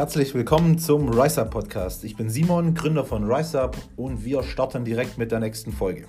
Herzlich willkommen zum RiseUp Podcast. Ich bin Simon, Gründer von RiseUp und wir starten direkt mit der nächsten Folge.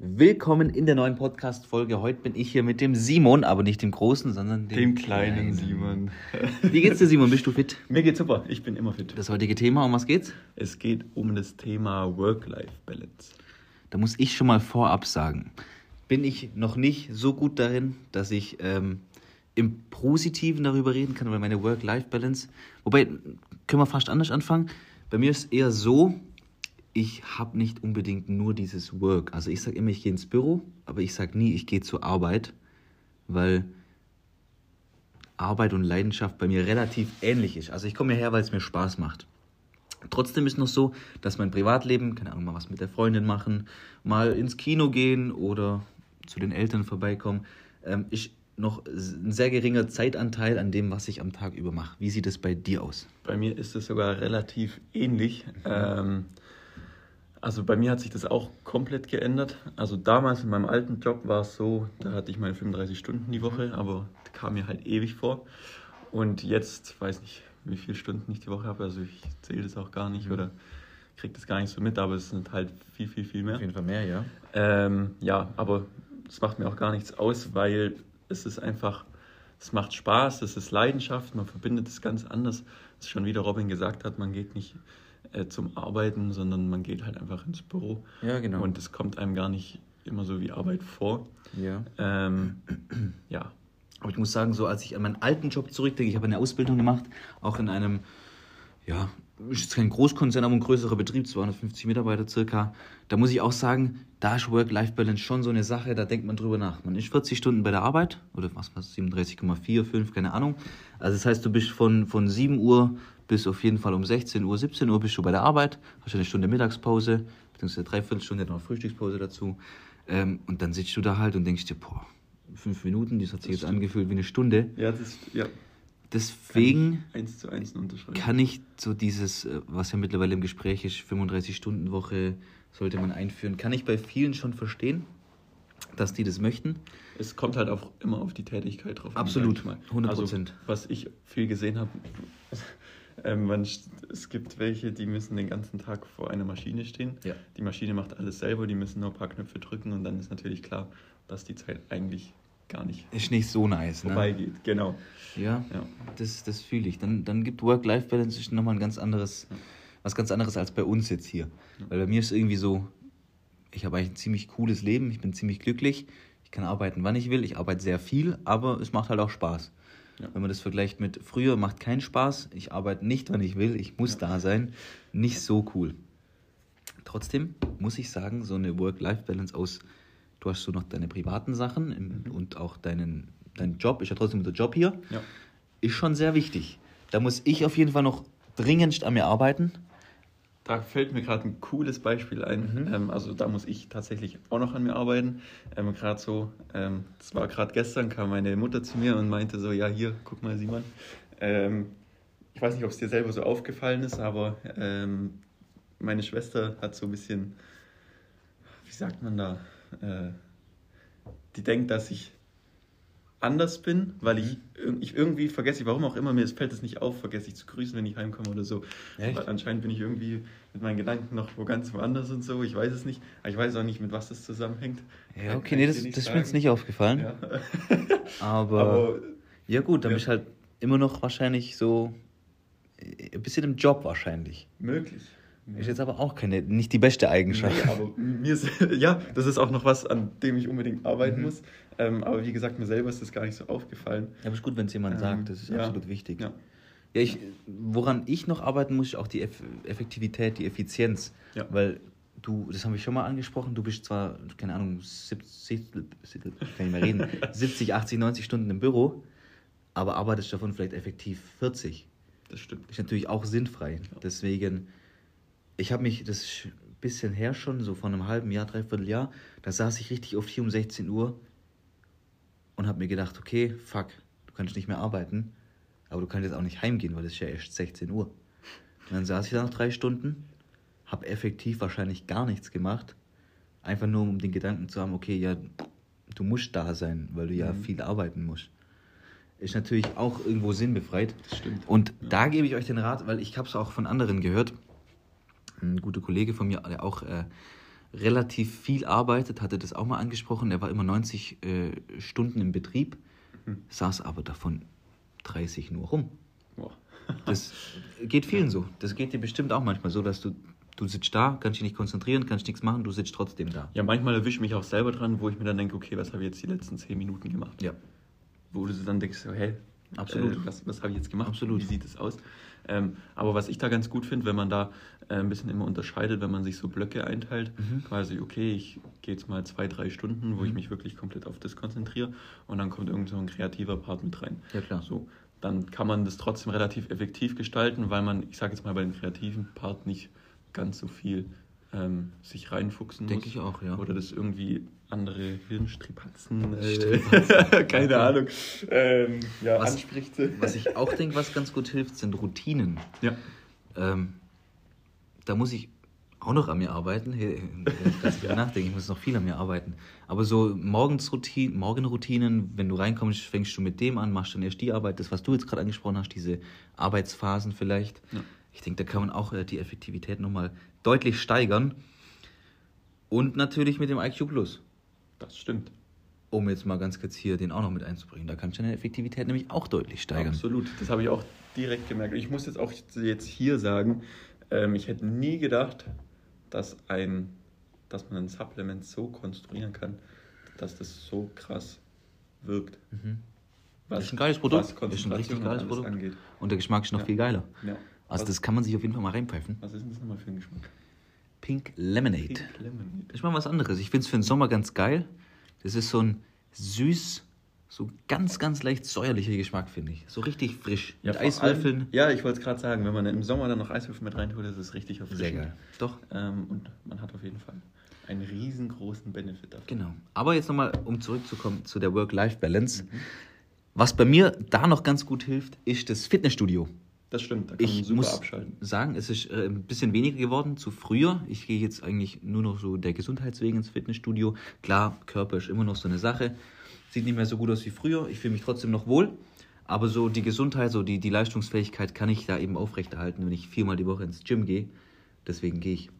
Willkommen in der neuen Podcast-Folge. Heute bin ich hier mit dem Simon, aber nicht dem Großen, sondern dem, dem kleinen, kleinen, Simon. Wie geht's dir, Simon? Bist du fit? Mir geht's super. Ich bin immer fit. Das heutige Thema, um was geht's? Es geht um das Thema Work-Life-Balance. Da muss ich schon mal vorab sagen, bin ich noch nicht so gut darin, dass ich ähm, im Positiven darüber reden kann, weil meine Work-Life-Balance, wobei, können wir fast anders anfangen. Bei mir ist eher so, ich habe nicht unbedingt nur dieses Work. Also ich sage immer, ich gehe ins Büro, aber ich sage nie, ich gehe zur Arbeit, weil Arbeit und Leidenschaft bei mir relativ ähnlich ist. Also ich komme hierher, weil es mir Spaß macht. Trotzdem ist noch so, dass mein Privatleben, keine Ahnung, mal was mit der Freundin machen, mal ins Kino gehen oder zu den Eltern vorbeikommen, ähm, ist noch ein sehr geringer Zeitanteil an dem, was ich am Tag über mache. Wie sieht es bei dir aus? Bei mir ist es sogar relativ ähnlich. Mhm. Ähm, also bei mir hat sich das auch komplett geändert. Also damals in meinem alten Job war es so, da hatte ich meine 35 Stunden die Woche, aber kam mir halt ewig vor. Und jetzt weiß nicht, wie viele Stunden ich die Woche habe. Also ich zähle das auch gar nicht mhm. oder kriege das gar nicht so mit, aber es sind halt viel, viel, viel mehr. Auf jeden Fall mehr, ja. Ähm, ja, aber es macht mir auch gar nichts aus, weil es ist einfach, es macht Spaß, es ist Leidenschaft, man verbindet es ganz anders. Was schon wieder Robin gesagt hat, man geht nicht äh, zum Arbeiten, sondern man geht halt einfach ins Büro. Ja, genau. Und es kommt einem gar nicht immer so wie Arbeit vor. Ja. Ähm, ja. Aber ich muss sagen, so als ich an meinen alten Job zurückdenke, ich habe eine Ausbildung gemacht, auch in einem, ja, ist jetzt kein Großkonzern, aber ein größerer Betrieb, 250 Mitarbeiter circa. Da muss ich auch sagen, da ist Work-Life-Balance schon so eine Sache, da denkt man drüber nach. Man ist 40 Stunden bei der Arbeit, oder was was 37,4, 5, keine Ahnung. Also das heißt, du bist von, von 7 Uhr bis auf jeden Fall um 16 Uhr, 17 Uhr bist du bei der Arbeit, hast eine Stunde Mittagspause, beziehungsweise dreiviertel Stunde noch Frühstückspause dazu. Ähm, und dann sitzt du da halt und denkst dir, boah, fünf Minuten, das hat sich das jetzt stimmt. angefühlt wie eine Stunde. Ja, das, ja. Deswegen kann ich, zu kann ich so dieses, äh, was ja mittlerweile im Gespräch ist, 35-Stunden-Woche sollte man einführen, kann ich bei vielen schon verstehen, dass die das möchten. Es kommt halt auch immer auf die Tätigkeit drauf. Absolut, 100% Also, was ich viel gesehen habe, ähm, man, es gibt welche, die müssen den ganzen Tag vor einer Maschine stehen. Ja. Die Maschine macht alles selber, die müssen nur ein paar Knöpfe drücken und dann ist natürlich klar, dass die Zeit eigentlich gar nicht ist nicht so nice vorbeigeht. Ne? Genau. Ja, ja. das, das fühle ich. Dann, dann gibt Work-Life-Balance nochmal ein ganz anderes, ja. was ganz anderes als bei uns jetzt hier. Ja. Weil bei mir ist es irgendwie so, ich habe eigentlich ein ziemlich cooles Leben, ich bin ziemlich glücklich, ich kann arbeiten, wann ich will, ich arbeite sehr viel, aber es macht halt auch Spaß. Ja. Wenn man das vergleicht mit früher, macht keinen Spaß, ich arbeite nicht, wann ich will, ich muss ja. da sein, nicht so cool. Trotzdem muss ich sagen, so eine Work-Life-Balance aus, du hast so noch deine privaten Sachen mhm. und auch deinen, deinen Job, ist ja trotzdem der Job hier, ja. ist schon sehr wichtig. Da muss ich auf jeden Fall noch dringendst an mir arbeiten, da fällt mir gerade ein cooles Beispiel ein. Mhm. Ähm, also da muss ich tatsächlich auch noch an mir arbeiten. Ähm, gerade so, ähm, das war gerade gestern, kam meine Mutter zu mir und meinte so, ja hier, guck mal Simon. Ähm, ich weiß nicht, ob es dir selber so aufgefallen ist, aber ähm, meine Schwester hat so ein bisschen, wie sagt man da, äh, die denkt, dass ich anders bin, weil ich, mhm. ich irgendwie vergesse, warum auch immer, mir fällt es nicht auf, vergesse ich zu grüßen, wenn ich heimkomme oder so. Echt? Weil anscheinend bin ich irgendwie mit meinen Gedanken noch wo ganz woanders und so, ich weiß es nicht. Aber ich weiß auch nicht, mit was das zusammenhängt. Ja, okay, nee, das, das ist mir jetzt nicht aufgefallen. Ja. Aber, Aber, ja gut, dann ja. bist halt immer noch wahrscheinlich so ein bisschen im Job wahrscheinlich. Möglich. Ist jetzt aber auch keine, nicht die beste Eigenschaft. Nee, aber mir ist, ja, das ist auch noch was, an dem ich unbedingt arbeiten mhm. muss. Ähm, aber wie gesagt, mir selber ist das gar nicht so aufgefallen. Ja, aber ist gut, wenn es jemand ähm, sagt, das ist ja, absolut wichtig. Ja. Ja, ich, woran ich noch arbeiten muss, ist auch die Eff Effektivität, die Effizienz. Ja. Weil du, das haben wir schon mal angesprochen, du bist zwar, keine Ahnung, 70, kann ich mehr reden, 70, 80, 90 Stunden im Büro, aber arbeitest davon vielleicht effektiv 40. Das stimmt. Ist natürlich auch sinnfrei. Deswegen ich habe mich, das ist ein bisschen her schon, so vor einem halben Jahr, dreiviertel Jahr, da saß ich richtig oft hier um 16 Uhr und habe mir gedacht, okay, fuck, du kannst nicht mehr arbeiten, aber du kannst jetzt auch nicht heimgehen, weil es ist ja erst 16 Uhr. Und dann saß ich da noch drei Stunden, habe effektiv wahrscheinlich gar nichts gemacht, einfach nur um den Gedanken zu haben, okay, ja, du musst da sein, weil du ja mhm. viel arbeiten musst. ist natürlich auch irgendwo sinnbefreit. Das stimmt. Und da gebe ich euch den Rat, weil ich habe es auch von anderen gehört. Ein guter Kollege von mir, der auch äh, relativ viel arbeitet, hatte das auch mal angesprochen. Er war immer 90 äh, Stunden im Betrieb, saß aber davon 30 nur rum. Boah. Das geht vielen so. Das geht dir bestimmt auch manchmal so, dass du, du sitzt da, kannst dich nicht konzentrieren, kannst nichts machen, du sitzt trotzdem da. Ja, manchmal erwische ich mich auch selber dran, wo ich mir dann denke, okay, was habe ich jetzt die letzten zehn Minuten gemacht? Ja. Wo du dann denkst, so, hä, Absolut. Äh, was, was habe ich jetzt gemacht? Absolut. Wie sieht es aus? Ähm, aber was ich da ganz gut finde, wenn man da äh, ein bisschen immer unterscheidet, wenn man sich so Blöcke einteilt, Mhm. quasi, okay, ich gehe jetzt mal zwei, drei Stunden, wo ich mich wirklich komplett auf das konzentriere und dann kommt irgend so ein kreativer Part mit rein. Ja, klar. So, dann kann man das trotzdem relativ effektiv gestalten, weil man, ich sage jetzt mal, bei dem kreativen Part nicht ganz so viel ähm, sich reinfuchsen Denke muss. ich auch, ja. Oder das irgendwie andere Hirnstripazen, äh, keine Ahnung, ähm, ja, Was- anspricht. Was ich auch denke, was ganz gut hilft, sind Routinen. ja. Ähm, da muss ich auch noch an mir arbeiten. Hier, wenn ich drüber nachdenke, ich muss noch viel an mir arbeiten. Aber so Morgensroutinen, Morgenroutinen, wenn du reinkommst, fängst du mit dem an, machst dann erst die Arbeit, das, was du jetzt gerade angesprochen hast, diese Arbeitsphasen vielleicht. Ja. Ich denke, da kann man auch äh, die Effektivität nochmal deutlich steigern. Und natürlich mit dem IQ Plus, Das stimmt. um jetzt mal ganz kurz hier den auch noch mit einzubringen. Da kannst du deine Effektivität nämlich auch deutlich steigern. Absolut. Das habe ich auch direkt gemerkt. Ich muss jetzt auch jetzt hier sagen, ähm, ich hätte nie gedacht, dass, ein, dass man ein Supplement so konstruieren kann, dass das so krass wirkt. Mhm. Was, Das ist ein geiles Produkt. Was Ist ein richtig geiles Produkt. angeht. Und der Geschmack ist noch Ja. viel geiler. Ja. Also was, das kann man sich auf jeden Fall mal reinpfeifen. was ist denn das nochmal für ein Geschmack? Pink Lemonade. Pink Lemonade. Ich mal was anderes. Ich finde es für den Sommer ganz geil. Das ist so ein süß, so ganz, ganz leicht säuerlicher Geschmack, finde ich. So richtig frisch. mit vor Eiswürfeln. allem- Ja, ich wollte es gerade sagen, wenn man im Sommer dann noch Eiswürfel mit reintut, ist es richtig Sehr erfrischend. geil. Doch, Ähm, und man hat auf jeden Fall einen riesengroßen Benefit davon. genau. Aber jetzt nochmal, um zurückzukommen zu der Work-Life-Balance. Was bei mir da noch ganz gut hilft, ist das Fitnessstudio. Das stimmt, da kann man Ich super muss abschalten. sagen, es ist äh, ein bisschen weniger geworden zu früher. Ich gehe jetzt eigentlich nur noch so der Gesundheitswegen ins Fitnessstudio. Klar, Körper ist immer noch so eine Sache. Sieht nicht mehr so gut aus wie früher. Ich fühle mich trotzdem noch wohl. Aber so die Gesundheit, so die, die Leistungsfähigkeit kann ich da eben aufrechterhalten, wenn ich viermal die Woche ins Gym gehe. Deswegen gehe ich.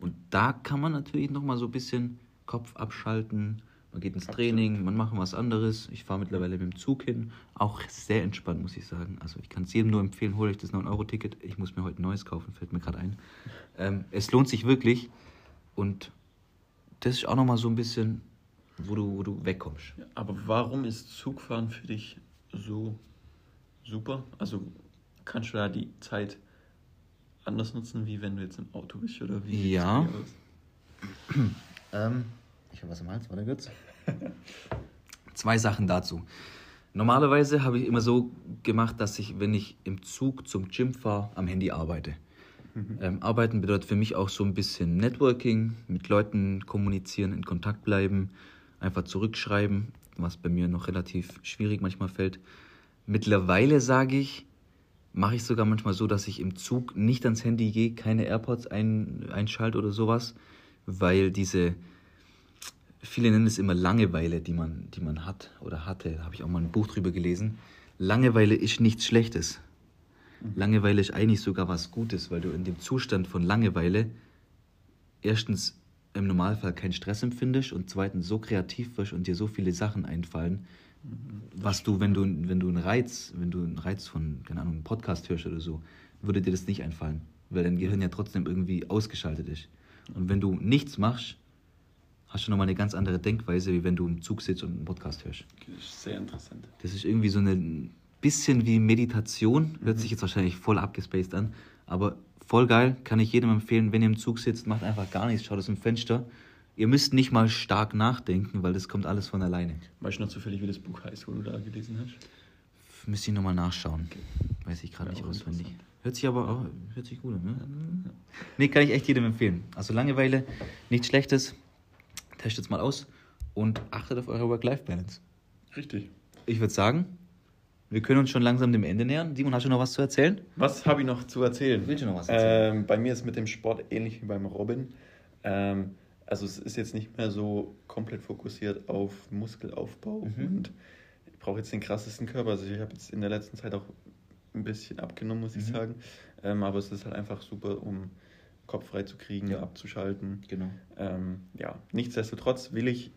Und da kann man natürlich nochmal so ein bisschen Kopf abschalten. Man geht ins Absolut. Training, man macht was anderes. Ich fahre mittlerweile mit dem Zug hin. Auch sehr entspannt, muss ich sagen. Also ich kann es jedem nur empfehlen, holt euch das 9-Euro-Ticket. Ich muss mir heute ein neues kaufen, fällt mir gerade ein. Ähm, es lohnt sich wirklich. Und das ist auch nochmal so ein bisschen, wo du, wo du wegkommst. Ja, aber warum ist Zugfahren für dich so super? Also kannst du da die Zeit anders nutzen, wie wenn du jetzt im Auto bist oder wie? Ja. Ähm, ich habe was im Hals, warte kurz. Zwei Sachen dazu. Normalerweise habe ich immer so gemacht, dass ich, wenn ich im Zug zum Gym fahre, am Handy arbeite. Ähm, arbeiten bedeutet für mich auch so ein bisschen Networking, mit Leuten kommunizieren, in Kontakt bleiben, einfach zurückschreiben, was bei mir noch relativ schwierig manchmal fällt. Mittlerweile sage ich, mache ich sogar manchmal so, dass ich im Zug nicht ans Handy gehe, keine AirPods ein, einschalte oder sowas, weil diese, viele nennen es immer Langeweile, die man, die man hat oder hatte, da habe ich auch mal ein Buch drüber gelesen. Langeweile ist nichts Schlechtes. Langeweile ist eigentlich sogar was Gutes, weil du in dem Zustand von Langeweile erstens im Normalfall keinen Stress empfindest und zweitens so kreativ wirst und dir so viele Sachen einfallen, was du, wenn du, wenn du einen Reiz, wenn du einen Reiz von, keine Ahnung, einem Podcast hörst oder so, würde dir das nicht einfallen, weil dein Gehirn ja trotzdem irgendwie ausgeschaltet ist. Und wenn du nichts machst, hast du nochmal eine ganz andere Denkweise, wie wenn du im Zug sitzt und einen Podcast hörst. Das ist sehr interessant. Das ist irgendwie so ein bisschen wie Meditation. Hört sich jetzt wahrscheinlich voll abgespaced an, aber voll geil. Kann ich jedem empfehlen, wenn ihr im Zug sitzt, macht einfach gar nichts, schaut aus dem Fenster. Ihr müsst nicht mal stark nachdenken, weil das kommt alles von alleine. Weißt du noch zufällig, wie das Buch heißt, wo du da gelesen hast? Müsste ich nochmal nachschauen. Weiß ich gerade nicht auswendig. Hört sich aber auch, hört sich gut an, ne? Nee, kann ich echt jedem empfehlen. Also Langeweile, nichts Schlechtes. Testet's mal aus und achtet auf eure Work-Life-Balance. Richtig. Ich würde sagen, wir können uns schon langsam dem Ende nähern. Simon, hast du noch was zu erzählen? Was habe ich noch zu erzählen? Willst du noch was erzählen? Ähm, bei mir ist mit dem Sport ähnlich wie beim Robin. Ähm, also es ist jetzt nicht mehr so komplett fokussiert auf Muskelaufbau Mhm. und brauche jetzt den krassesten Körper. Also ich habe jetzt in der letzten Zeit auch ein bisschen abgenommen, muss ich Mhm. sagen. Ähm, aber es ist halt einfach super, um Kopf frei zu kriegen, Ja. abzuschalten. Genau. Ähm, ja, nichtsdestotrotz will ich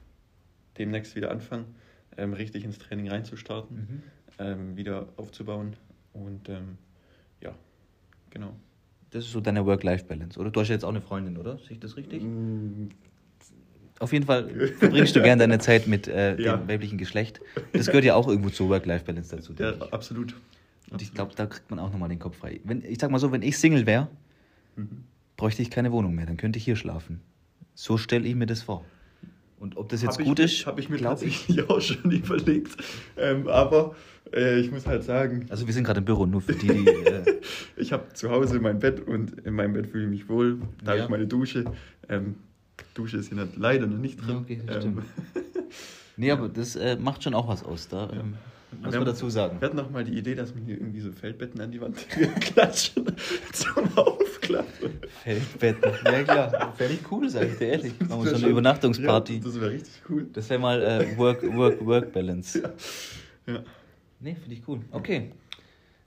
demnächst wieder anfangen, ähm, richtig ins Training reinzustarten, Mhm. ähm, wieder aufzubauen. Und ähm, ja, genau. Das ist so deine Work-Life-Balance, oder? Du hast ja jetzt auch eine Freundin, oder? Sehe ich das richtig? Mm, Auf jeden Fall verbringst du gerne deine Zeit mit äh, Ja. dem weiblichen Geschlecht. Das gehört ja auch irgendwo zur Work-Life-Balance dazu. Ja, ich. absolut. Und ich glaube, da kriegt man auch nochmal den Kopf frei. Wenn, ich sag mal so, wenn ich Single wäre, Mhm. Bräuchte ich keine Wohnung mehr. Dann könnte ich hier schlafen. So stelle ich mir das vor. Und ob das jetzt Hab gut ich, ist, Habe ich mir glaub ich. tatsächlich auch schon überlegt. Ähm, aber äh, ich muss halt sagen, Also wir sind gerade im Büro, nur für die, die äh, ich habe zu Hause mein Bett und in meinem Bett fühle ich mich wohl. Da habe Ja. ich meine Dusche. Ähm, Dusche ist hier leider noch nicht drin. Ja, okay, ähm, Nee, aber das äh, macht schon auch was aus. Da ähm, muss man dazu sagen. Wir hatten noch mal die Idee, dass man hier irgendwie so Feldbetten an die Wand klatschen zum Aufklappen. Feldbetten. Ja klar, völlig cool, sag ich dir ehrlich. Machen wir so eine Übernachtungsparty. Ja, das wäre richtig cool. Das wäre mal äh, Work, Work, Work Balance. Ja. Nee, finde ich cool. Okay.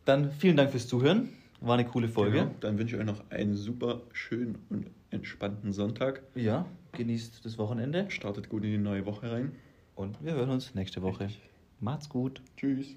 Dann vielen Dank fürs Zuhören. War eine coole Folge. Genau. Dann wünsche ich euch noch einen super schönen und entspannten Sonntag. Ja, genießt das Wochenende Startet gut in die neue Woche rein. und wir hören uns nächste Woche. Macht's gut. Tschüss.